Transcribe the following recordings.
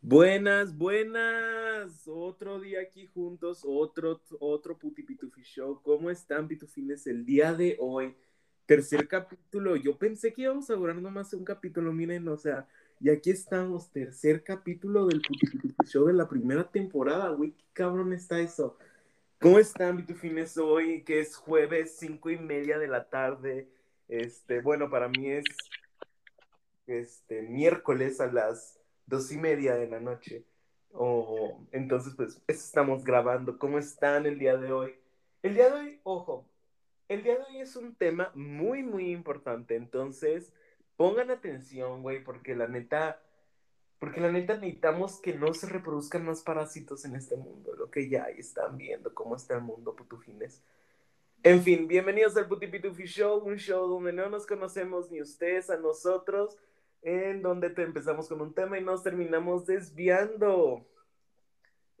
Buenas, buenas. Otro día aquí juntos, otro, otro Puti Pitufi Show. ¿Cómo están, pitufines, el día de hoy? Tercer capítulo. Yo pensé que íbamos a durar nomás un capítulo, miren, o sea, y aquí estamos, tercer capítulo del Puti Pitufi Show de la primera temporada, güey, qué cabrón está eso. ¿Cómo están, pitufines, hoy? Que es jueves, cinco y media de la tarde. Este, bueno, para mí es este miércoles a las dos y media de la noche. O entonces, pues, eso estamos grabando. ¿Cómo están el día de hoy? El día de hoy, ojo, el día de hoy es un tema muy, muy importante. Entonces, pongan atención, güey, porque la neta, porque la neta necesitamos que no se reproduzcan más parásitos en este mundo. Lo que ya están viendo, cómo está el mundo, putufines. En fin, bienvenidos al Puti Pitufi Show, un show donde no nos conocemos ni ustedes a nosotros en donde te empezamos con un tema y nos terminamos desviando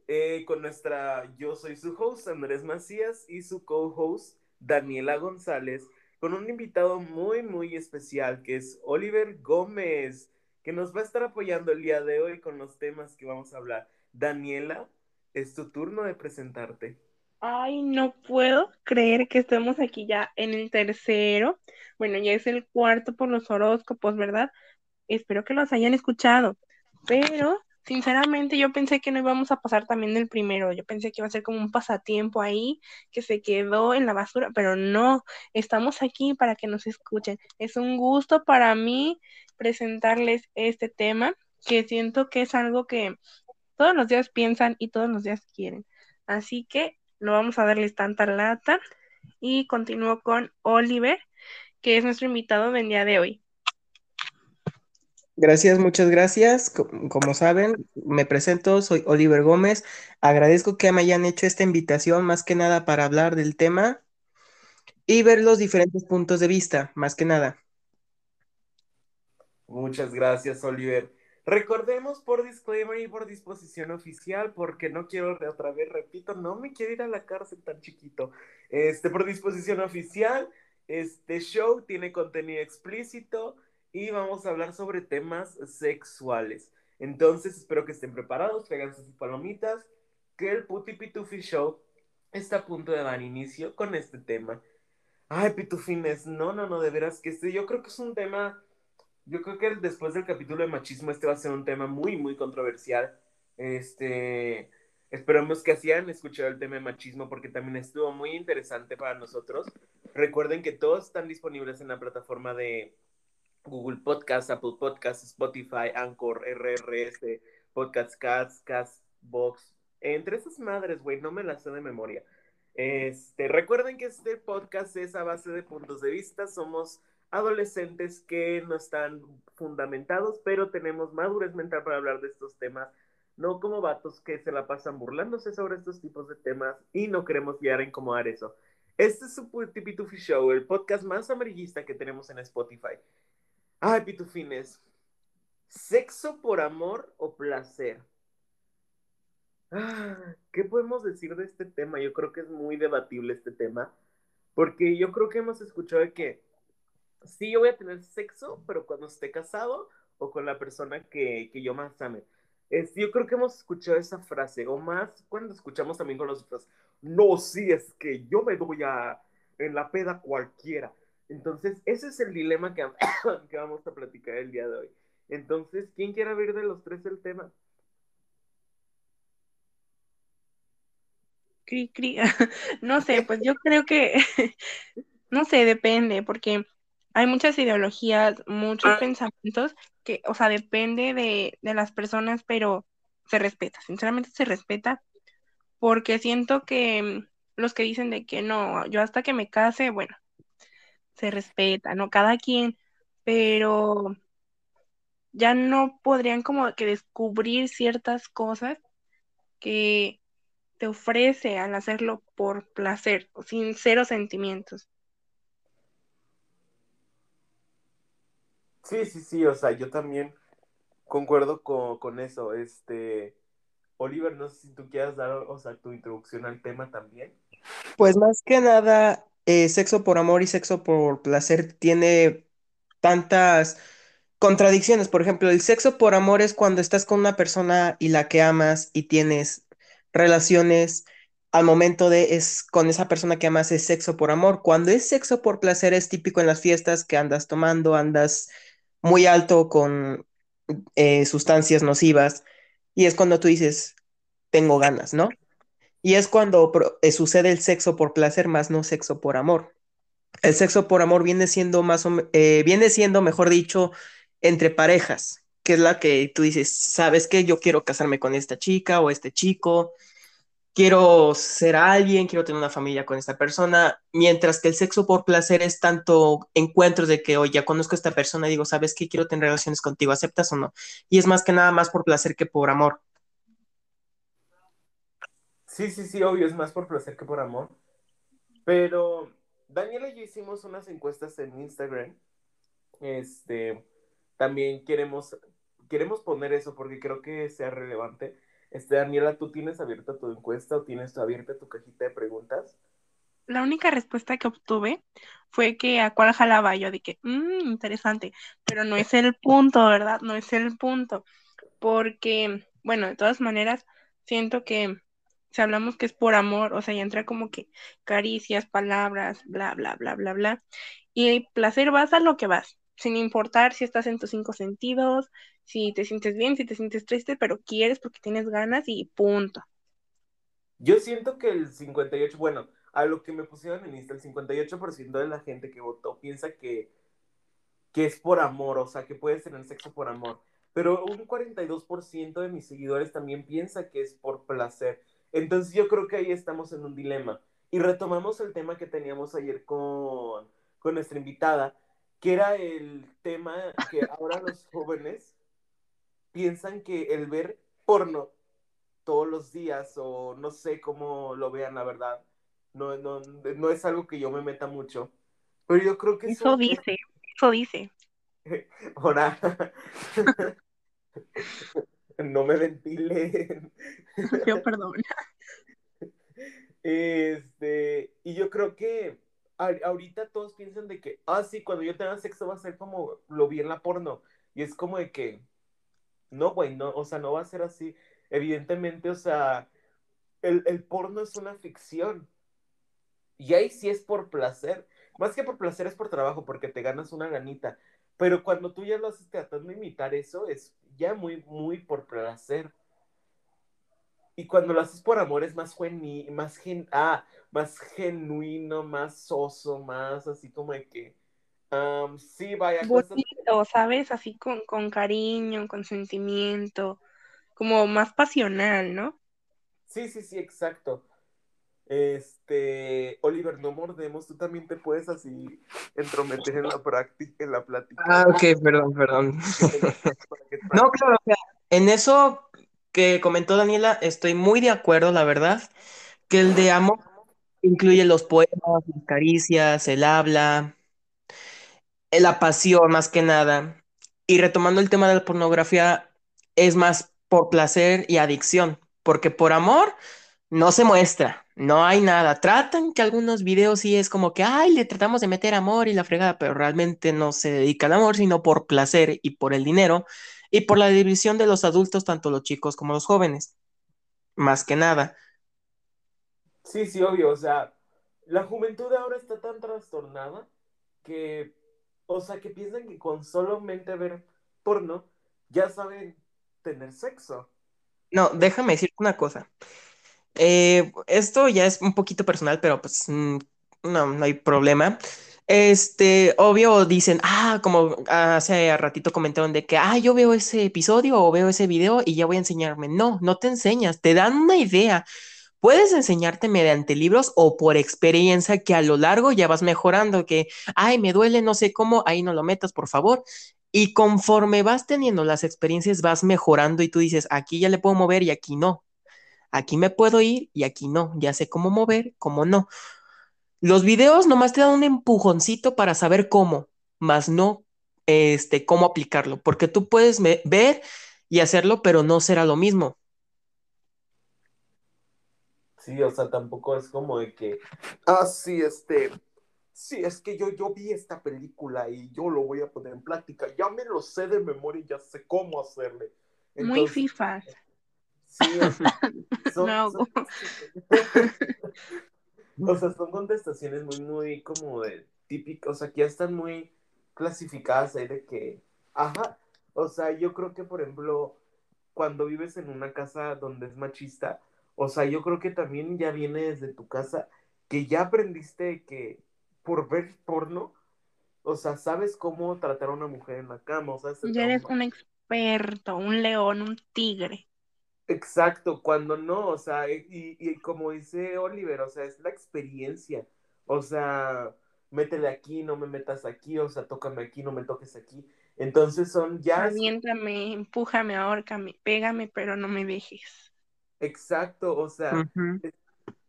eh, con nuestra, yo soy su host Andrés Macías y su co-host Daniela González, con un invitado muy, muy especial que es Oliver Gómez, que nos va a estar apoyando el día de hoy con los temas que vamos a hablar. Daniela, es tu turno de presentarte. Ay, no puedo creer que estemos aquí ya en el tercero. Bueno, ya es el cuarto por los horóscopos, ¿verdad? espero que los hayan escuchado, pero sinceramente yo pensé que no íbamos a pasar también del primero, yo pensé que iba a ser como un pasatiempo ahí que se quedó en la basura, pero no, estamos aquí para que nos escuchen. Es un gusto para mí presentarles este tema, que siento que es algo que todos los días piensan y todos los días quieren. Así que no vamos a darles tanta lata y continúo con Oliver, que es nuestro invitado del día de hoy. Gracias, muchas gracias. Como saben, me presento, soy Oliver Gómez. Agradezco que me hayan hecho esta invitación, más que nada para hablar del tema y ver los diferentes puntos de vista, más que nada. Muchas gracias, Oliver. Recordemos por disclaimer y por disposición oficial, porque no quiero otra vez, repito, no me quiero ir a la cárcel tan chiquito. Este, por disposición oficial, este show tiene contenido explícito y vamos a hablar sobre temas sexuales. Entonces, espero que estén preparados, traigan sus palomitas, que el Puti Pitufi Show está a punto de dar inicio con este tema. Ay, pitufines, no, no, no, de veras que este, yo creo que es un tema, yo creo que después del capítulo de machismo este va a ser un tema muy, muy controversial. Este, esperamos que así hayan escuchado el tema de machismo porque también estuvo muy interesante para nosotros. Recuerden que todos están disponibles en la plataforma de Google Podcast, Apple Podcast, Spotify, Anchor, RRS, Podcast Cats, Castbox, entre esas madres, güey, no me las sé de memoria. Este, recuerden que este podcast es a base de puntos de vista, somos adolescentes que no están fundamentados, pero tenemos madurez mental para hablar de estos temas, no como vatos que se la pasan burlándose sobre estos tipos de temas y no queremos guiar a incomodar eso. Este es su Tipitufi Show, el podcast más amarillista que tenemos en Spotify. Ay, pitufines. ¿Sexo por amor o placer? Ah, ¿Qué podemos decir de este tema? Yo creo que es muy debatible este tema, porque yo creo que hemos escuchado de que sí, yo voy a tener sexo, pero cuando esté casado o con la persona que, yo más ame. Es, yo creo que hemos escuchado esa frase, o más cuando escuchamos también con los otros, no, sí, es que yo me doy a, en la peda cualquiera. Entonces, ese es el dilema que, que vamos a platicar el día de hoy. Entonces, ¿quién quiere abrir de los tres el tema? Cri, cri. No sé, pues yo creo que, no sé, depende, porque hay muchas ideologías, muchos ah. pensamientos que, o sea, depende de, de las personas, pero se respeta, sinceramente se respeta, porque siento que los que dicen de que no, yo hasta que me case, bueno, se respeta, ¿no? Cada quien, pero ya no podrían como que descubrir ciertas cosas que te ofrece al hacerlo por placer, sin cero sentimientos. Sí, sí, sí, o sea, yo también concuerdo con, con eso. Este, Oliver, no sé si tú quieras dar, o sea, tu introducción al tema también. Pues más que nada, eh, sexo por amor y sexo por placer tiene tantas contradicciones. Por ejemplo, el sexo por amor es cuando estás con una persona y la que amas y tienes relaciones al momento de es con esa persona que amas es sexo por amor. Cuando es sexo por placer es típico en las fiestas que andas tomando, andas muy alto con eh, sustancias nocivas y es cuando tú dices, tengo ganas, ¿no? Y es cuando eh, sucede el sexo por placer más no sexo por amor. El sexo por amor viene siendo más o, eh, viene siendo, mejor dicho, entre parejas, que es la que tú dices, sabes que yo quiero casarme con esta chica o este chico, quiero ser alguien, quiero tener una familia con esta persona, mientras que el sexo por placer es tanto encuentros de que, oye, ya conozco a esta persona y digo, ¿sabes qué? Quiero tener relaciones contigo, ¿aceptas o no? Y es más que nada más por placer que por amor. Sí, sí, sí, obvio, es más por placer que por amor. Pero Daniela y yo hicimos unas encuestas en Instagram. Este, también queremos, queremos poner eso porque creo que sea relevante este, Daniela, ¿tú tienes abierta tu encuesta o tienes abierta tu cajita de preguntas? La única respuesta que obtuve fue que a cuál jalaba yo, de que, mmm, interesante, pero no es el punto, ¿verdad? No es el punto, porque, bueno, de todas maneras, siento que si hablamos que es por amor, o sea, ya entra como que caricias, palabras, bla, bla, bla, bla, bla, y placer vas a lo que vas, sin importar si estás en tus cinco sentidos, si te sientes bien, si te sientes triste, pero quieres porque tienes ganas y punto. Yo siento que el 58, bueno, a lo que me pusieron en Insta, el 58% de la gente que votó piensa que, que es por amor, o sea, que puedes tener sexo por amor. Pero un 42% de mis seguidores también piensa que es por placer. Entonces yo creo que ahí estamos en un dilema. Y retomamos el tema que teníamos ayer con, con nuestra invitada, que era el tema que ahora los jóvenes piensan que el ver porno todos los días o no sé cómo lo vean, la verdad, no, no, no es algo que yo me meta mucho. Pero yo creo que eso, dice, eso dice. Ahora, no me ventilen. Yo perdón. Este, y yo creo que ahorita todos piensan de que, ah, sí, cuando yo tenga sexo va a ser como lo vi en la porno. Y es como de que, no, güey, no, o sea, no va a ser así. Evidentemente, o sea, el, el porno es una ficción. Y ahí sí es por placer. Más que por placer es por trabajo, porque te ganas una ganita. Pero cuando tú ya lo haces tratando de imitar eso, es ya muy, muy por placer. Y cuando lo haces por amor es más, más, gen ah, más genuino, más soso, más así como de que, sí, vaya. Bonito, ¿sabes? Así con, con cariño, con sentimiento, como más pasional, ¿no? Sí, sí, sí, exacto. Este, Oliver, no mordemos, tú también te puedes así entrometer en la práctica, en la plática. Ah, ok, perdón, perdón. no, claro, o sea, en eso que comentó Daniela, estoy muy de acuerdo, la verdad, que el de amor incluye los poemas, las caricias, el habla, la pasión más que nada. Y retomando el tema de la pornografía, es más por placer y adicción, porque por amor no se muestra, no hay nada. Tratan que algunos videos sí es como que, ay, le tratamos de meter amor y la fregada, pero realmente no se dedica al amor, sino por placer y por el dinero y por la división de los adultos, tanto los chicos como los jóvenes, más que nada. Sí, sí, obvio, o sea, la juventud ahora está tan trastornada que, o sea, que piensan que con solamente ver porno ya saben tener sexo. No, déjame decirte una cosa. Eh, esto ya es un poquito personal, pero pues mm, no, no hay problema. Este, obvio, dicen, ah, como hace ratito comentaron de que, ah, yo veo ese episodio o veo ese video y ya voy a enseñarme. No, no te enseñas, te dan una idea. Puedes enseñarte mediante libros o por experiencia que a lo largo ya vas mejorando, que, ay, me duele, no sé cómo, ahí no lo metas, por favor. Y conforme vas teniendo las experiencias, vas mejorando y tú dices, aquí ya le puedo mover y aquí no. Aquí me puedo ir y aquí no. Ya sé cómo mover, cómo no. Los videos nomás te dan un empujoncito para saber cómo, más no este, cómo aplicarlo, porque tú puedes ver y hacerlo, pero no será lo mismo. Sí, o sea, tampoco es como de que, ah, sí, este, sí, es que yo, yo vi esta película y yo lo voy a poner en práctica, ya me lo sé de memoria y ya sé cómo hacerle. Muy FIFA. Sí, son, son, o sea, son contestaciones muy, muy como de típicas, o sea, que ya están muy clasificadas ahí de que, ajá, o sea, yo creo que, por ejemplo, cuando vives en una casa donde es machista, o sea, yo creo que también ya viene desde tu casa que ya aprendiste que por ver porno, o sea, sabes cómo tratar a una mujer en la cama, o sea, ya eres un experto, un león, un tigre. Exacto, cuando no, o sea, y, y, como dice Oliver, o sea, es la experiencia, o sea, métele aquí, no me metas aquí, o sea, tócame aquí, no me toques aquí. Entonces son ya... Aviéntame, empújame, ahórcame, pégame, pero no me dejes. Exacto, o sea, es,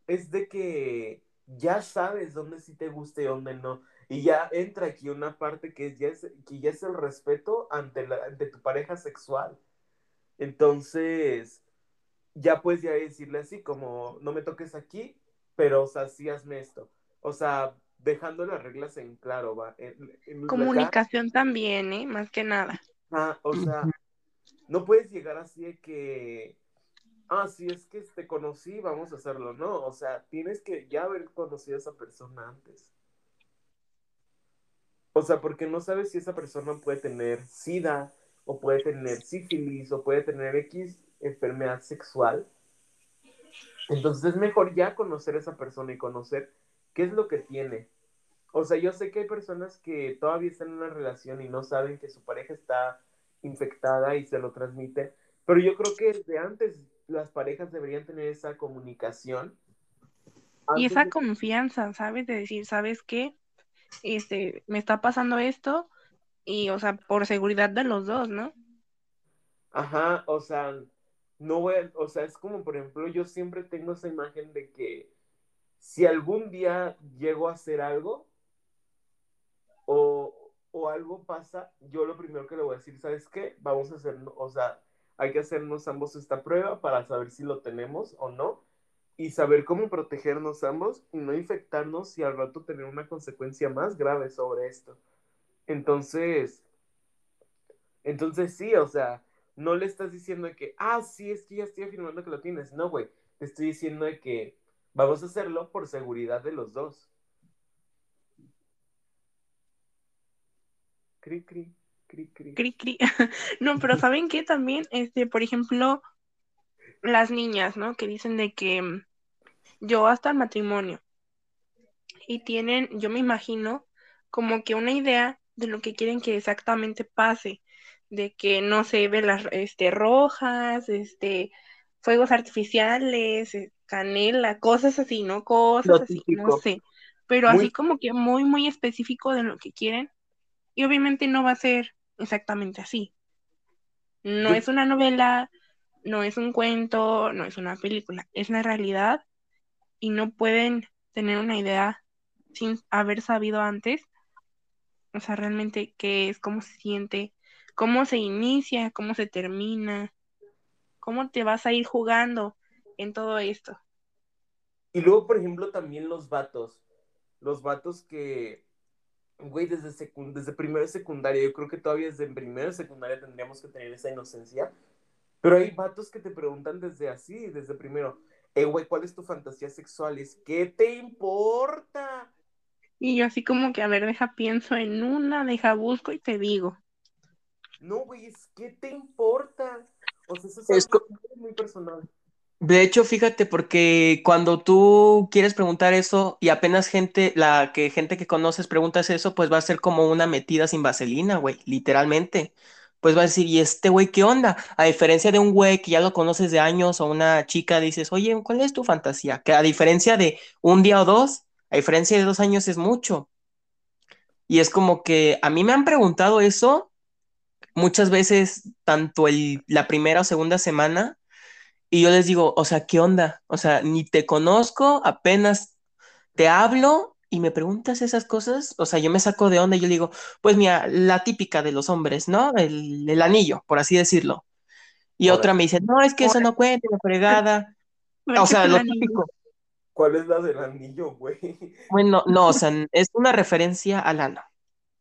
es, de que ya sabes dónde sí te gusta y dónde no. Y ya entra aquí una parte que ya es, que ya es el respeto ante, la, ante tu pareja sexual. Entonces, ya puedes ya decirle así, como, no me toques aquí, pero, o sea, sí hazme esto. O sea, dejando las reglas en claro, va. Comunicación también, ¿eh? Más que nada. Ah, o sea, no puedes llegar así de que, ah, sí, es que te conocí, vamos a hacerlo, no. O sea, tienes que ya haber conocido a esa persona antes. O sea, porque no sabes si esa persona puede tener sida, o puede tener sífilis, o puede tener X enfermedad sexual. Entonces es mejor ya conocer a esa persona y conocer qué es lo que tiene. O sea, yo sé que hay personas que todavía están en una relación y no saben que su pareja está infectada y se lo transmite, pero yo creo que desde antes las parejas deberían tener esa comunicación. Y esa confianza, ¿sabes? De decir, ¿sabes qué? Este, me está pasando esto y, o sea, por seguridad de los dos, ¿no? Ajá, o sea, no voy, o sea, es como, por ejemplo, yo siempre tengo esa imagen de que si algún día llego a hacer algo o, algo pasa, yo lo primero que le voy a decir, ¿sabes qué? Vamos a hacer, o sea, hay que hacernos ambos esta prueba para saber si lo tenemos o no y saber cómo protegernos ambos y no infectarnos y al rato tener una consecuencia más grave sobre esto. Entonces, entonces sí, o sea, no le estás diciendo de que, ah, sí, es que ya estoy afirmando que lo tienes. No, güey, te estoy diciendo de que vamos a hacerlo por seguridad de los dos. Cri, cri, cri, cri. Cri, cri. no, pero ¿saben qué? También, este, por ejemplo, las niñas, ¿no? Que dicen de que mm, yo hasta el matrimonio. Y tienen, yo me imagino, como que una idea de lo que quieren que exactamente pase de que no se ve las este, rojas, este, fuegos artificiales, eh, canela, cosas así, ¿no? Cosas así, no sé. Pero así como que muy, muy específico de lo que quieren. Y obviamente no va a ser exactamente así. No es una novela, no es un cuento, no es una película, es la realidad y no pueden tener una idea sin haber sabido antes, o sea, realmente qué es, cómo se siente, cómo se inicia, cómo se termina, cómo te vas a ir jugando en todo esto. Y luego, por ejemplo, también los vatos. Los vatos que, güey, desde, desde primero y secundaria, yo creo que todavía desde primero y secundaria tendríamos que tener esa inocencia. Pero hay vatos que te preguntan desde así, desde primero, eh, güey, ¿cuál es tu fantasía sexual? Es, ¿qué te importa? Y yo así como que, a ver, deja, pienso en una, deja, busco y te digo. No, güey, es ¿qué te importa? O sea, eso es, muy personal. De hecho, fíjate, porque cuando tú quieres preguntar eso y apenas gente, la que gente que conoces preguntas eso, pues va a ser como una metida sin vaselina, güey, literalmente. Pues va a decir, ¿y este güey qué onda? A diferencia de un güey que ya lo conoces de años o una chica, dices, oye, ¿cuál es tu fantasía? Que a diferencia de un día o dos, a diferencia de dos años es mucho. Y es como que a mí me han preguntado eso muchas veces, tanto el, la primera o segunda semana, y yo les digo, o sea, ¿qué onda? O sea, ni te conozco, apenas te hablo y me preguntas esas cosas, o sea, yo me saco de onda y yo digo, pues mira, la típica de los hombres, ¿no? El, el anillo, por así decirlo. Y otra me dice, no, es que eso no cuenta, la fregada. o sea, lo típico. ¿Cuál es la del anillo, güey? Bueno, no, o sea, es una referencia al ano.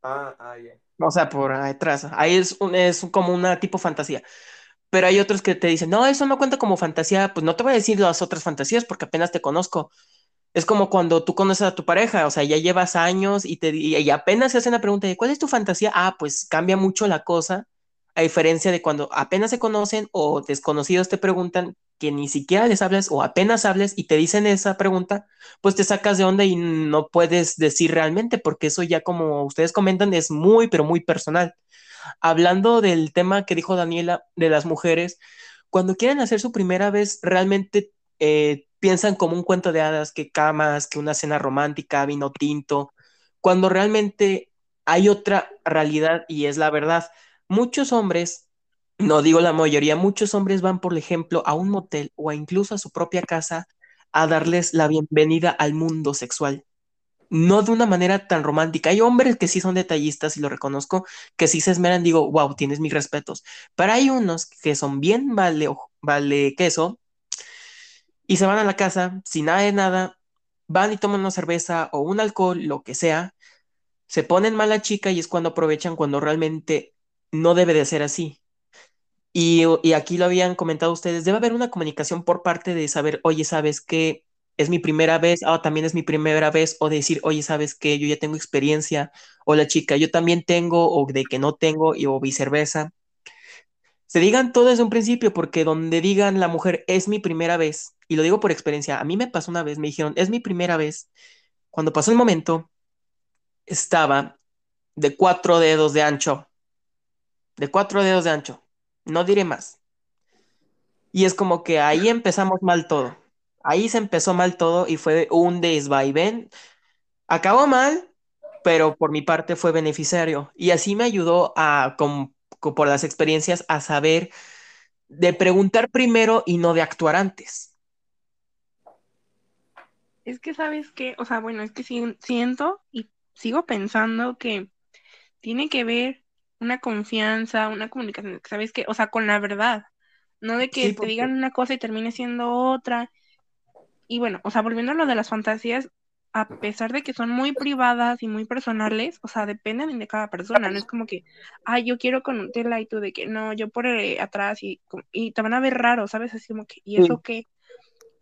Ah, ah, ya. O sea, por atrás. Ahí es, un, es como una tipo fantasía. Pero hay otros que te dicen, no, eso no cuenta como fantasía. Pues no te voy a decir las otras fantasías porque apenas te conozco. Es como cuando tú conoces a tu pareja, o sea, ya llevas años y, te, y apenas se hacen la pregunta de cuál es tu fantasía. Ah, pues cambia mucho la cosa, a diferencia de cuando apenas se conocen o desconocidos te preguntan que ni siquiera les hables o apenas hables y te dicen esa pregunta, pues te sacas de onda y no puedes decir realmente, porque eso ya como ustedes comentan es muy, pero muy personal. Hablando del tema que dijo Daniela de las mujeres, cuando quieren hacer su primera vez, realmente eh, piensan como un cuento de hadas, que camas, que una cena romántica, vino tinto, cuando realmente hay otra realidad y es la verdad. Muchos hombres, no digo la mayoría, muchos hombres van, por ejemplo, a un motel o incluso a su propia casa a darles la bienvenida al mundo sexual. No de una manera tan romántica. Hay hombres que sí son detallistas y lo reconozco, que sí se esmeran, digo, wow, tienes mis respetos. Pero hay unos que son bien vale, vale queso y se van a la casa sin nada de nada, van y toman una cerveza o un alcohol, lo que sea, se ponen mala chica y es cuando aprovechan cuando realmente no debe de ser así. Y, aquí lo habían comentado ustedes, debe haber una comunicación por parte de saber, oye, ¿sabes qué? Es mi primera vez, ah, también es mi primera vez, o decir, oye, ¿sabes qué? Yo ya tengo experiencia, o la chica, yo también tengo, o de que no tengo, y, o viceversa. Se digan todo desde un principio, porque donde digan la mujer, es mi primera vez, y lo digo por experiencia, a mí me pasó una vez, me dijeron, es mi primera vez. Cuando pasó el momento, estaba de cuatro dedos de ancho, de cuatro dedos de ancho, no diré más. Y es como que ahí empezamos mal todo. Ahí se empezó mal todo y fue un desvaivén. Acabó mal, pero por mi parte fue beneficiario. Y así me ayudó a, por las experiencias, a saber de preguntar primero y no de actuar antes. Es que sabes que, o sea, bueno, es que siento y sigo pensando que tiene que ver una confianza, una comunicación, ¿sabes qué? O sea, con la verdad, no de que te digan una cosa y termine siendo otra. Y bueno, o sea, volviendo a lo de las fantasías, a pesar de que son muy privadas y muy personales, o sea, dependen de cada persona, no es como que, ay, yo quiero con un tela y tú de que no, yo por eh, atrás y, y te van a ver raro, ¿sabes? Así como que, ¿y eso qué?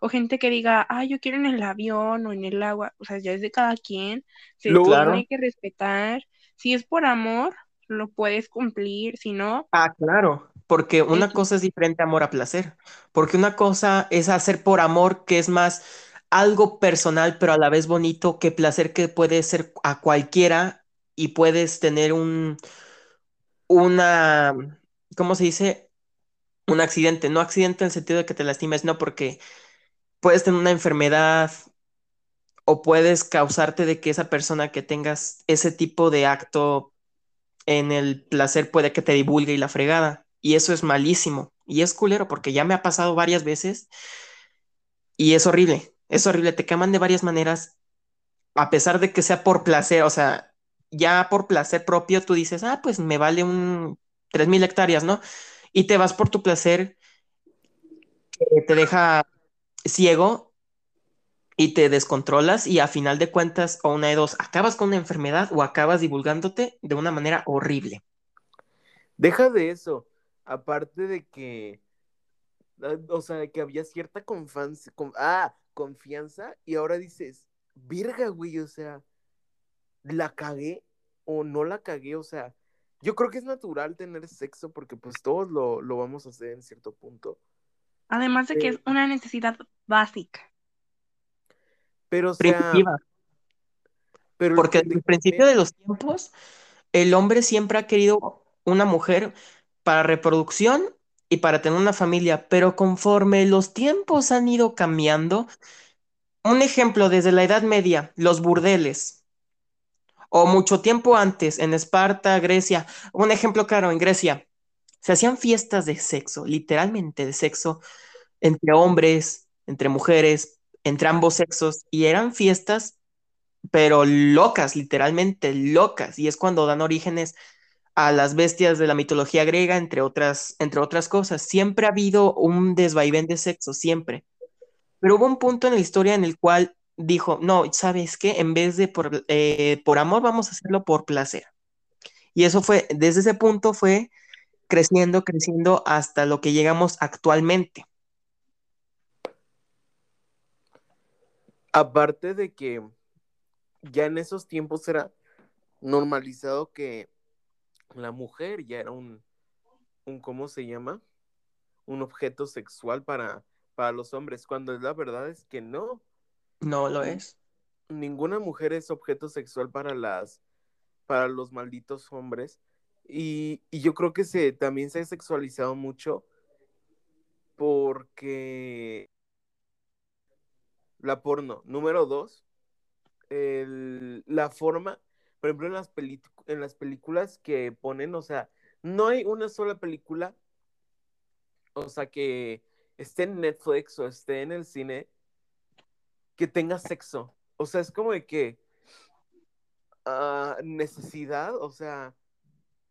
o gente que diga, ah, yo quiero en el avión o en el agua, o sea, ya es de cada quien, se tiene que respetar, si es por amor, lo puedes cumplir, si no... Ah, claro, porque una cosa es diferente amor a placer, porque una cosa es hacer por amor, que es más algo personal, pero a la vez bonito, que placer que puede ser a cualquiera y puedes tener un, una, ¿cómo se dice? Un accidente, no accidente en el sentido de que te lastimes, no, porque puedes tener una enfermedad o puedes causarte de que esa persona que tengas ese tipo de acto en el placer puede que te divulgue y la fregada. Y eso es malísimo. Y es culero porque ya me ha pasado varias veces y es horrible. Es horrible. Te queman de varias maneras a pesar de que sea por placer. O sea, ya por placer propio tú dices, ah, pues me vale un 3.000 hectáreas, ¿no? Y te vas por tu placer te deja ciego y te descontrolas y a final de cuentas, o una de dos, acabas con una enfermedad o acabas divulgándote de una manera horrible. Deja de eso, aparte de que, ah, o sea, de que había cierta confianza, ah, confianza y ahora dices, virga, güey, o sea, la cagué o no la cagué, o sea, yo creo que es natural tener sexo porque pues todos lo, lo vamos a hacer en cierto punto. Además de que es una necesidad básica. Pero, o sea, pero Porque desde el principio de los tiempos, el hombre siempre ha querido una mujer para reproducción y para tener una familia, pero conforme los tiempos han ido cambiando, un ejemplo desde la Edad Media, los burdeles, o mucho tiempo antes, en Esparta, Grecia, un ejemplo claro, en Grecia, se hacían fiestas de sexo, literalmente de sexo, entre hombres, entre mujeres, entre ambos sexos, y eran fiestas, pero locas, literalmente locas, y es cuando dan orígenes a las bestias de la mitología griega, entre otras, entre otras cosas. Siempre ha habido un desvaivén de sexo, siempre. pero hubo un punto en la historia en el cual dijo, no, ¿sabes qué? En vez de por, eh, por amor, vamos a hacerlo por placer. Y eso fue, desde ese punto fue creciendo, creciendo hasta lo que llegamos actualmente. Aparte de que ya en esos tiempos era normalizado que la mujer ya era un, un ¿cómo se llama? Un objeto sexual para, para los hombres, cuando la verdad es que no. No lo es. Ninguna mujer es objeto sexual para las, para los malditos hombres. Y, y yo creo que se, también se ha sexualizado mucho porque la porno. Número dos, el, la forma, por ejemplo, en las, en las películas que ponen, o sea, no hay una sola película, o sea, que esté en Netflix o esté en el cine, que tenga sexo. O sea, es como de que uh, necesidad, o sea,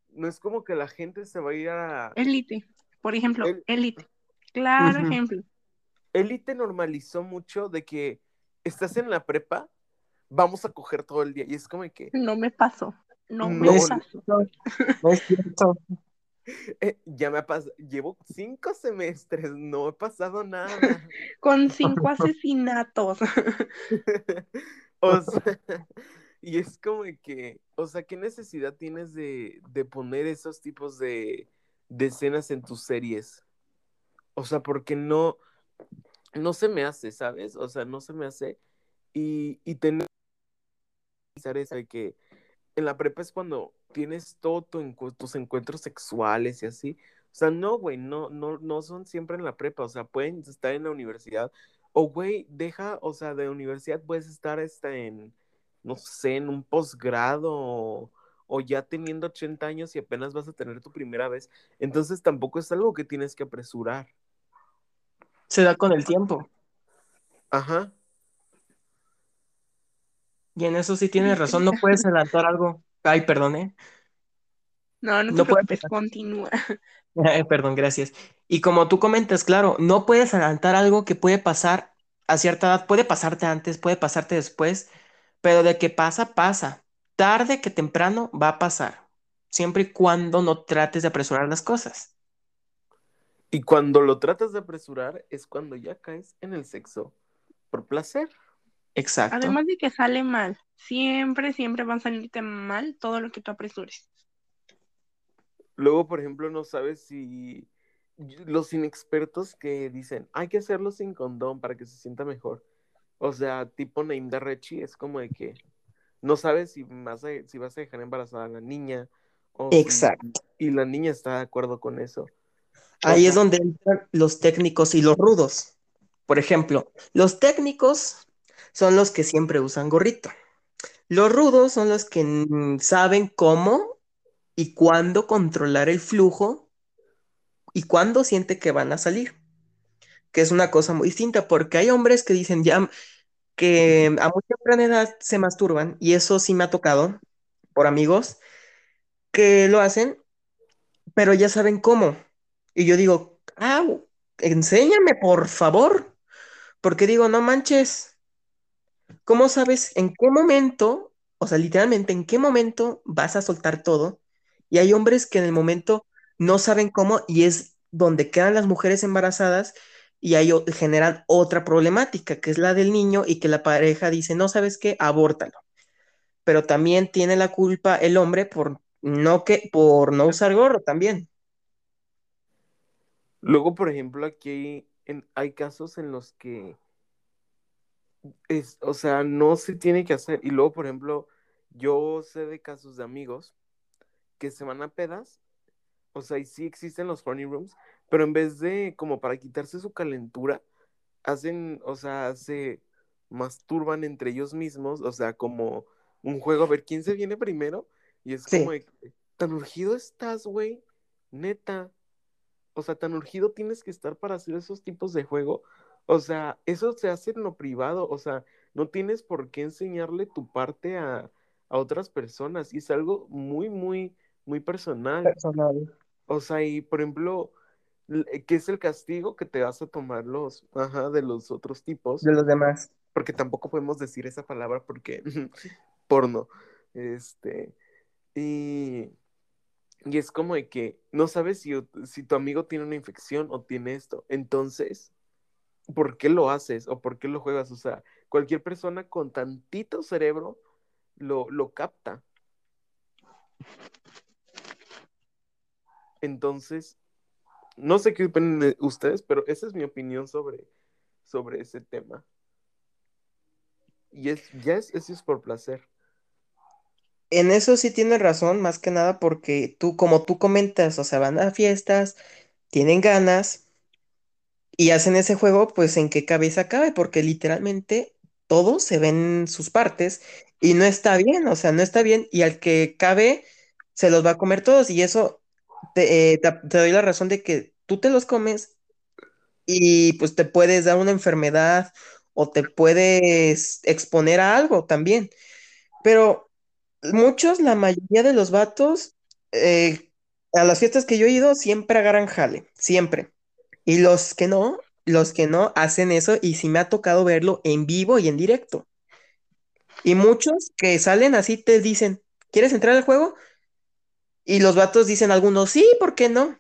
no es como que la gente se va a ir a... Elite, por ejemplo, Elite. Claro ejemplo. Elite normalizó mucho de que estás en la prepa, vamos a coger todo el día. Y es como que. No me pasó. No, me pasó. No es cierto. Eh, ya me ha pasado, llevo cinco semestres, no he pasado nada. Con cinco asesinatos. o sea, y es como que, o sea, ¿qué necesidad tienes de, de poner esos tipos de, de escenas en tus series? O sea, porque no, no se me hace, ¿sabes? O sea, no se me hace. Y, y tener eso de que en la prepa es cuando tienes todos tus encuentros sexuales y así. O sea, no, güey, no, no, no son siempre en la prepa, o sea, pueden estar en la universidad. O, güey, deja, o sea, de universidad puedes estar hasta en, no sé, en un posgrado o, o ya teniendo 80 años y apenas vas a tener tu primera vez. Entonces tampoco es algo que tienes que apresurar se da con el tiempo. Ajá. Y en eso sí tienes razón, no puedes adelantar algo. Ay, perdón, ¿eh? No, no, te preocupes, continúa. perdón, gracias. Y como tú comentas, claro, no puedes adelantar algo que puede pasar a cierta edad, puede pasarte antes, puede pasarte después, pero de que pasa, pasa. Tarde que temprano va a pasar, siempre y cuando no trates de apresurar las cosas. Y cuando lo tratas de apresurar es cuando ya caes en el sexo por placer. Exacto. Además de que sale mal, siempre, siempre van a salirte mal todo lo que tú apresures. Luego, por ejemplo, no sabes si los inexpertos que dicen, hay que hacerlo sin condón para que se sienta mejor. O sea, tipo Naim Rechi es como de que no sabes si vas a, si vas a dejar embarazada a la niña. O Exacto. y la niña está de acuerdo con eso. Ahí es donde entran los técnicos y los rudos. Por ejemplo, los técnicos son los que siempre usan gorrito. Los rudos son los que saben cómo y cuándo controlar el flujo y cuándo siente que van a salir. Que es una cosa muy distinta, porque hay hombres que dicen ya que a muy temprana edad se masturban, y eso sí me ha tocado por amigos que lo hacen, pero ya saben cómo. Y yo digo, ah, enséñame, por favor. Porque digo, no manches, ¿cómo sabes en qué momento, o sea, literalmente, en qué momento vas a soltar todo? Y hay hombres que en el momento no saben cómo y es donde quedan las mujeres embarazadas y ahí generan otra problemática, que es la del niño y que la pareja dice, no sabes qué, abórtalo. Pero también tiene la culpa el hombre por no que por no usar gorro también. Luego, por ejemplo, aquí hay, casos en los que, es, o sea, no se tiene que hacer. Y luego, por ejemplo, yo sé de casos de amigos que se van a pedas, o sea, y sí existen los horny rooms, pero en vez de como para quitarse su calentura, hacen, o sea, se masturban entre ellos mismos, o sea, como un juego a ver quién se viene primero, y es como, tan urgido estás, güey, neta o sea, tan urgido tienes que estar para hacer esos tipos de juego. O sea, eso se hace en lo privado, o sea, no tienes por qué enseñarle tu parte a, otras personas y es algo muy, muy, muy personal. Personal. O sea, y por ejemplo, L- ¿Qué es el castigo que te vas a tomar los, ajá, de los otros tipos? de los demás. Porque tampoco podemos decir esa palabra porque porno. Este, y, y es como de que no sabes si, si tu amigo tiene una infección o tiene esto. Entonces, ¿por qué lo haces o por qué lo juegas? O sea, cualquier persona con tantito cerebro lo, lo capta. Entonces, no sé qué opinan de ustedes, pero esa es mi opinión sobre, sobre ese tema. Y es, ya es, eso es por placer. En eso sí tienes razón, más que nada porque tú, como tú comentas, o sea, van a fiestas, tienen ganas y hacen ese juego, pues en qué cabeza cabe, porque literalmente todo se ve en sus partes y no está bien, o sea, no está bien y al que cabe se los va a comer todos y eso te, eh, doy la razón de que tú te los comes y pues te puedes dar una enfermedad o te puedes exponer a algo también, pero muchos, la mayoría de los vatos, eh, a las fiestas que yo he ido, siempre agarran jale, siempre. Y los que no, los que no hacen eso y sí me ha tocado verlo en vivo y en directo. Y muchos que salen así te dicen, ¿quieres entrar al juego? Y los vatos dicen algunos, sí, ¿por qué no?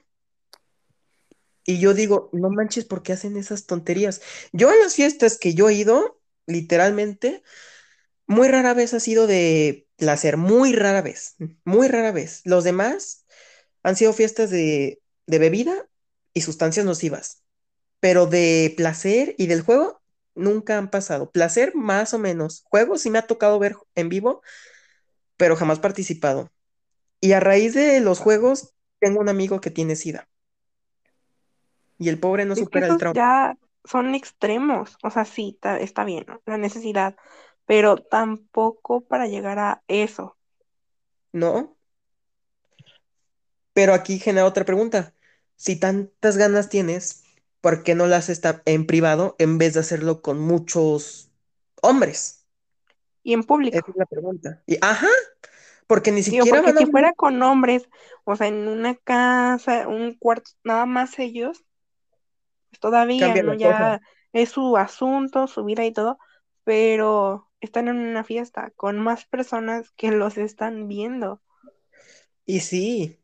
Y yo digo, no manches, ¿por qué hacen esas tonterías? Yo en las fiestas que yo he ido, literalmente, muy rara vez ha sido de placer, muy rara vez, muy rara vez. Los demás han sido fiestas de, de bebida y sustancias nocivas, pero de placer y del juego nunca han pasado. Placer más o menos. Juegos sí me ha tocado ver en vivo, pero jamás participado. Y a raíz de los juegos, tengo un amigo que tiene SIDA y el pobre no supera el trauma. ya son extremos. O sea, sí, está, está bien, ¿no? La necesidad, pero tampoco para llegar a eso. ¿no? Pero aquí genera otra pregunta. Si tantas ganas tienes, ¿por qué no las está en privado en vez de hacerlo con muchos hombres? Y en Esa público. es la pregunta. Y, ajá, porque ni Digo, siquiera porque van a si fuera con hombres, o sea, en una casa, un cuarto, nada más ellos, pues todavía, ¿no? cosa. Ya es su asunto, su vida y todo, pero están en una fiesta con más personas que los están viendo. Y sí,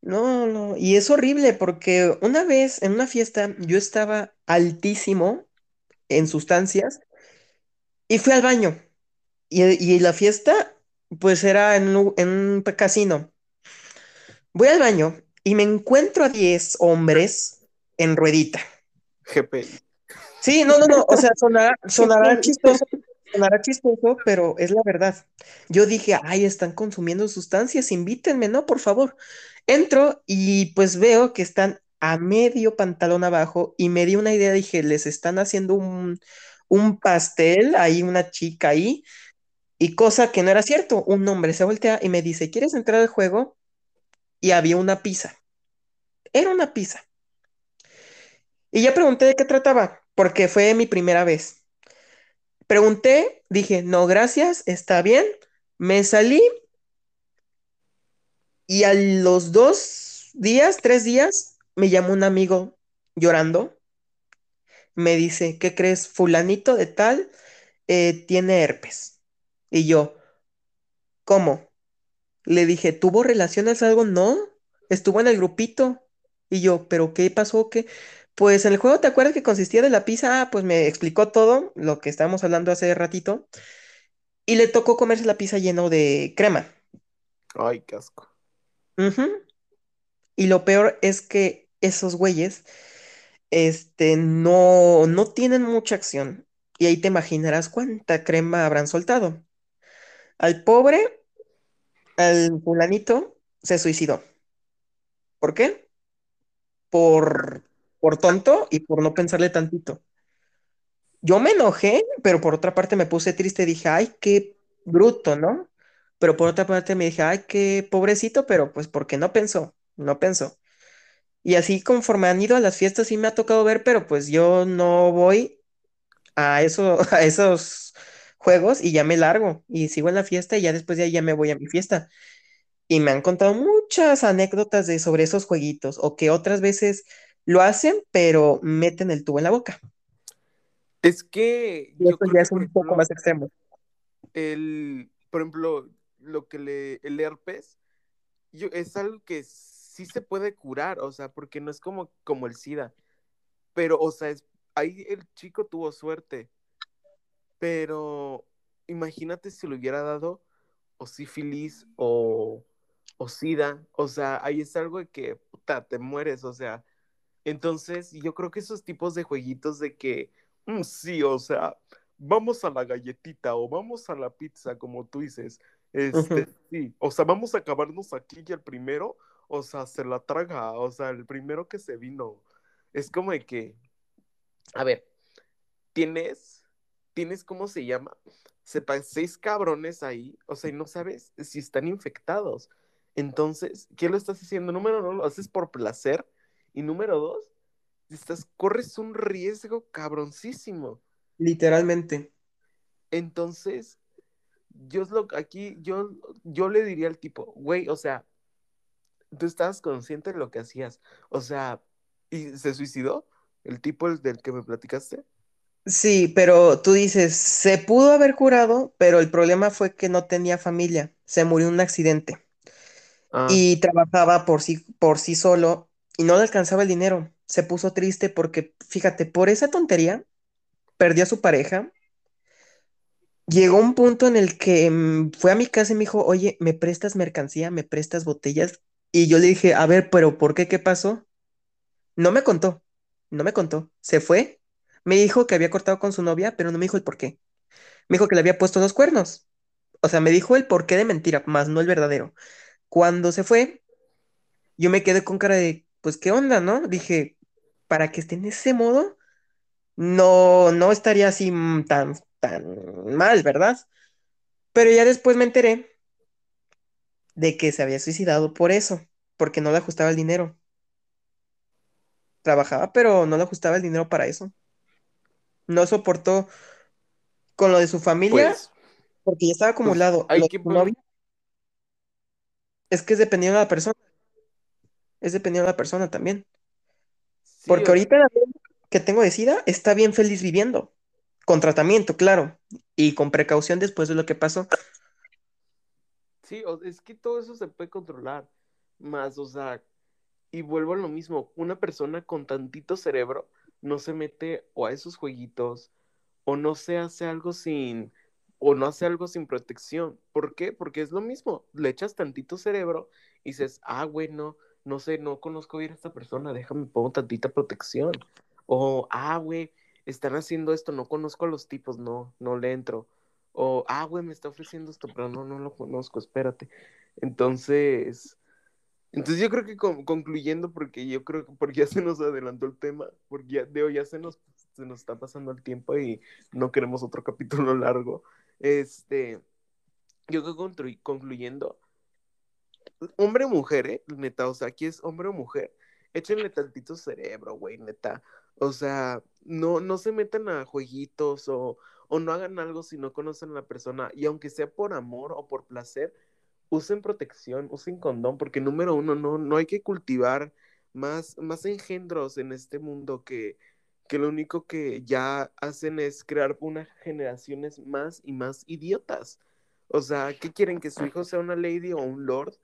no, no, y es horrible porque una vez en una fiesta yo estaba altísimo en sustancias y fui al baño. Y, y la fiesta, pues era en un, en un casino. Voy al baño y me encuentro a 10 hombres en ruedita. GPI. Sí, no, no, no, o sea, sonará, sonará chistoso, sonará chistoso, pero es la verdad. Yo dije, ay, están consumiendo sustancias, invítenme, ¿no? Por favor. Entro y pues veo que están a medio pantalón abajo y me di una idea, dije, les están haciendo un, un pastel, ahí una chica ahí, y cosa que no era cierto, un hombre se voltea y me dice, ¿quieres entrar al juego? Y había una pizza. Era una pizza. Y ya pregunté de qué trataba, porque fue mi primera vez. Pregunté, dije, no, gracias, está bien. Me salí y a los dos días, tres días, me llamó un amigo llorando. Me dice, ¿qué crees? Fulanito de tal eh, tiene herpes. Y yo, ¿cómo? Le dije, ¿tuvo relaciones algo? No, estuvo en el grupito. Y yo, ¿pero qué pasó? ¿Qué? Pues en el juego, ¿te acuerdas que consistía de la pizza? Ah, pues me explicó todo lo que estábamos hablando hace ratito. Y le tocó comerse la pizza lleno de crema. Ay, qué asco. Y lo peor es que esos güeyes, este, no, no tienen mucha acción. Y ahí te imaginarás cuánta crema habrán soltado. Al pobre, al fulanito, se suicidó. ¿Por qué? Por, por tonto y por no pensarle tantito. Yo me enojé, pero por otra parte me puse triste. Dije, ay, qué bruto, ¿no? Pero por otra parte me dije, ay, qué pobrecito, pero pues porque no pensó, no pensó. Y así conforme han ido a las fiestas sí me ha tocado ver, pero pues yo no voy a eso, a esos juegos y ya me largo y sigo en la fiesta y ya después de ahí ya me voy a mi fiesta. y me han contado muchas anécdotas de sobre esos jueguitos o que otras veces lo hacen, pero meten el tubo en la boca. Es que y eso ya es un poco más extremo. El, por ejemplo, lo que le, el herpes, yo, es algo que sí se puede curar, o sea, porque no es como, como el SIDA. Pero, o sea, es, ahí el chico tuvo suerte. Pero imagínate si lo hubiera dado o sífilis o, o SIDA. O sea, ahí es algo de que, puta, te mueres, o sea. Entonces, yo creo que esos tipos de jueguitos de que, mm, sí, o sea, vamos a la galletita o vamos a la pizza, como tú dices. Este, sí, o sea, vamos a acabarnos aquí y el primero, o sea, se la traga, o sea, el primero que se vino. Es como de que, a ver, tienes, tienes, ¿cómo se llama? Sepa, seis cabrones ahí, o sea, y no sabes si están infectados. Entonces, ¿qué lo estás haciendo? Número uno, lo haces por placer. Y número dos, estás, corres un riesgo cabroncísimo. Literalmente. Entonces, yo es lo aquí, yo, yo le diría al tipo, güey, o sea, tú estabas consciente de lo que hacías. O sea, ¿y se suicidó? ¿El tipo del que me platicaste? Sí, pero tú dices, se pudo haber curado, pero el problema fue que no tenía familia, se murió en un accidente Ah, y trabajaba por sí, por sí solo y no le alcanzaba el dinero. Se puso triste porque, fíjate, por esa tontería perdió a su pareja. Llegó un punto en el que mm, fue a mi casa y me dijo, oye, ¿me prestas mercancía? ¿Me prestas botellas? Y yo le dije, a ver, pero ¿por qué? ¿Qué pasó? No me contó, no me contó. Se fue, me dijo que había cortado con su novia, pero no me dijo el por qué. Me dijo que le había puesto dos cuernos. O sea, me dijo el porqué de mentira, más no el verdadero. Cuando se fue, yo me quedé con cara de, pues, ¿qué onda, no? Dije, para que esté en ese modo, no, no estaría así mm, tan, tan mal, ¿verdad? Pero ya después me enteré de que se había suicidado por eso, porque no le ajustaba el dinero. Trabajaba, pero no le ajustaba el dinero para eso. No soportó con lo de su familia, pues, porque ya estaba pues acumulado. hay de que es que es dependiendo de la persona, es dependiendo de la persona también. sí, Porque o ahorita la que tengo de SIDA está bien feliz viviendo, con tratamiento, claro, y con precaución después de lo que pasó. sí, es que todo eso se puede controlar. Más, o sea, y vuelvo a lo mismo, una persona con tantito cerebro no se mete o a esos jueguitos o no se hace algo sin, o no hace algo sin protección. ¿Por qué? Porque es lo mismo, le echas tantito cerebro y dices, ah, bueno, no sé, no conozco bien a esta persona, déjame pongo tantita protección. O, ah, güey, están haciendo esto, no conozco a los tipos, no, no le entro. O, ah, güey, me está ofreciendo esto, pero no, no lo conozco, espérate. Entonces, entonces yo creo que con- concluyendo, porque yo creo que porque ya se nos adelantó el tema, porque ya, Deo, ya se nos, se nos está pasando el tiempo y no queremos otro capítulo largo. Este, yo creo que conclu- concluyendo, hombre o mujer, ¿eh? Neta, o sea, aquí es hombre o mujer. Échenle tantito cerebro, güey, neta. O sea, no, no se metan a jueguitos o, o no hagan algo si no conocen a la persona. Y aunque sea por amor o por placer, usen protección, usen condón, porque número uno, no, no hay que cultivar más, más engendros en este mundo que, que lo único que ya hacen es crear unas generaciones más y más idiotas. O sea, ¿qué quieren? ¿Que su hijo sea una lady o un lord?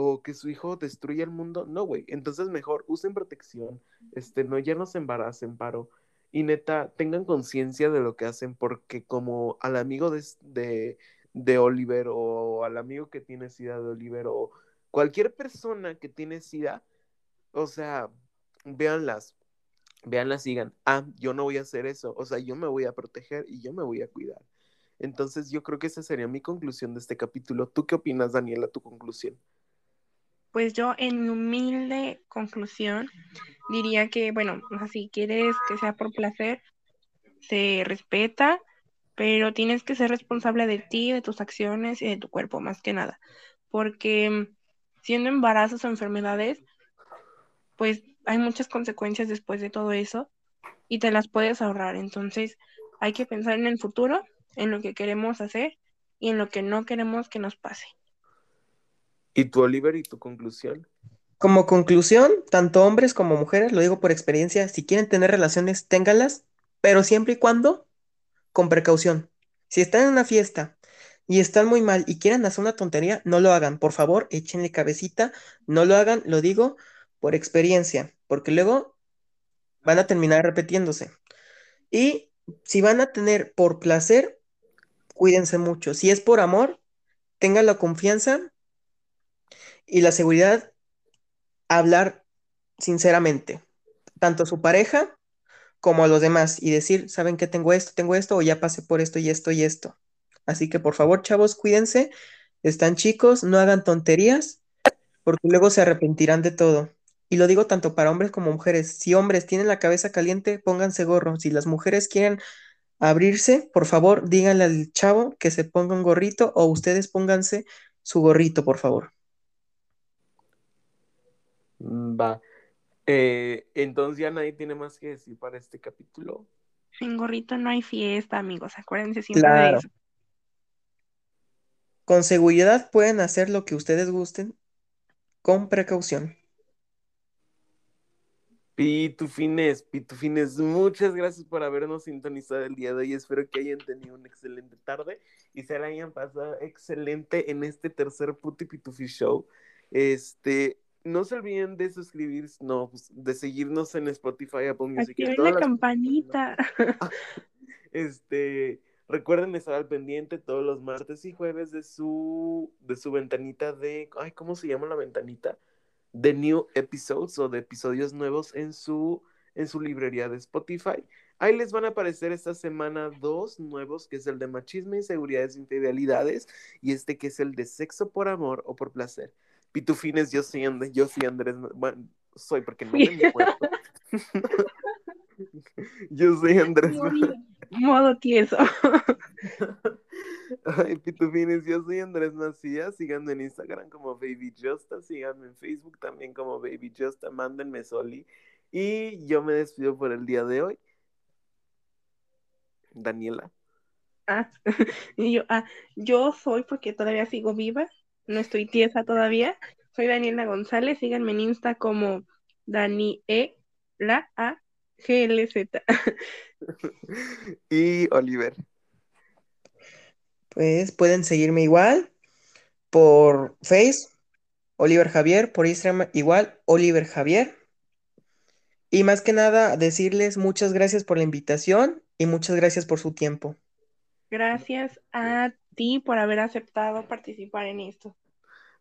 ¿O que su hijo destruya el mundo? No, güey. Entonces mejor usen protección. Este, no, ya no se embaracen, paro. Y neta, tengan conciencia de lo que hacen, porque como al amigo de, de, de Oliver o al amigo que tiene SIDA de Oliver o cualquier persona que tiene SIDA, o sea, véanlas, véanlas y digan, ah, yo no voy a hacer eso, o sea, yo me voy a proteger y yo me voy a cuidar. Entonces yo creo que esa sería mi conclusión de este capítulo. ¿Tú qué opinas, Daniela, tu conclusión? Pues yo, en mi humilde conclusión, diría que, bueno, si quieres que sea por placer, se respeta, pero tienes que ser responsable de ti, de tus acciones y de tu cuerpo, más que nada. Porque siendo embarazos o enfermedades, pues hay muchas consecuencias después de todo eso y te las puedes ahorrar. Entonces, hay que pensar en el futuro, en lo que queremos hacer y en lo que no queremos que nos pase. ¿Y tú, Oliver, y tu conclusión? Como conclusión, tanto hombres como mujeres, lo digo por experiencia, si quieren tener relaciones, ténganlas, pero siempre y cuando con precaución. Si están en una fiesta y están muy mal y quieren hacer una tontería, no lo hagan. Por favor, échenle cabecita, no lo hagan, lo digo por experiencia, porque luego van a terminar repitiéndose. Y si van a tener por placer, cuídense mucho. Si es por amor, tengan la confianza y la seguridad hablar sinceramente, tanto a su pareja como a los demás, y decir, ¿saben que tengo esto, tengo esto, o ya pasé por esto y esto y esto? Así que por favor, chavos, cuídense, están chicos, no hagan tonterías, porque luego se arrepentirán de todo. Y lo digo tanto para hombres como mujeres. Si hombres tienen la cabeza caliente, pónganse gorro. Si las mujeres quieren abrirse, por favor, díganle al chavo que se ponga un gorrito o ustedes pónganse su gorrito, por favor. Mm, va. Eh, entonces ya nadie tiene más que decir para este capítulo. Sin gorrito no hay fiesta, amigos. Acuérdense siempre de eso. Con seguridad pueden hacer lo que ustedes gusten, con precaución. Pitufines, Pitufines, muchas gracias por habernos sintonizado el día de hoy. Espero que hayan tenido una excelente tarde y se la hayan pasado excelente en este tercer Puti Pitufi Show. Este, no se olviden de suscribirse, no, de seguirnos en Spotify, Apple Music. Activen la campanita. Este, recuerden estar al pendiente todos los martes y jueves de su, de su ventanita de, ay, ¿cómo se llama la ventanita? de new episodes o de episodios nuevos en su, en su librería de Spotify. Ahí les van a aparecer esta semana dos nuevos, que es el de machismo, inseguridades e infidelidades, y este que es el de sexo por amor o por placer. Pitufines, yo soy, Andrés, yo soy Andrés, bueno, soy porque no me acuerdo. yo soy Andrés. Modo tieso. Ay, pitufines, yo soy Andrés Macías, síganme en Instagram como Baby Justa, síganme en Facebook también como Baby Justa, mándenme Soli. Y yo me despido por el día de hoy. Daniela. Ah, y yo, ah, yo soy porque todavía sigo viva, no estoy tiesa todavía. Soy Daniela González, síganme en Insta como Dani E la A G L Z. y Oliver. Pues pueden seguirme igual por Face, Oliver Javier, por Instagram igual, Oliver Javier. Y más que nada, decirles muchas gracias por la invitación y muchas gracias por su tiempo. Gracias a por haber aceptado participar en esto.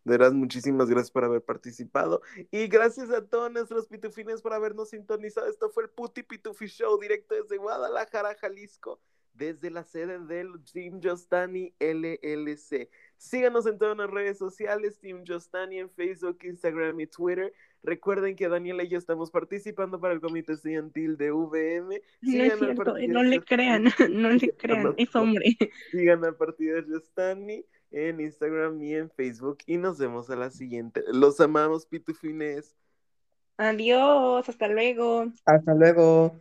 De verdad, muchísimas gracias por haber participado. Y gracias a todos nuestros pitufines por habernos sintonizado. Esto fue el Puti Pitufi Show directo desde Guadalajara, Jalisco desde la sede del Team Justani LLC. Síganos en todas las redes sociales, Team Justani en Facebook, Instagram y Twitter. Recuerden que Daniela y yo estamos participando para el comité estudiantil de VM. no es cierto, no le crean, no le crean, es hombre. Sigan al partido Justani en Instagram y en Facebook y nos vemos a la siguiente. Los amamos, pitufines. Adiós, hasta luego. Hasta luego.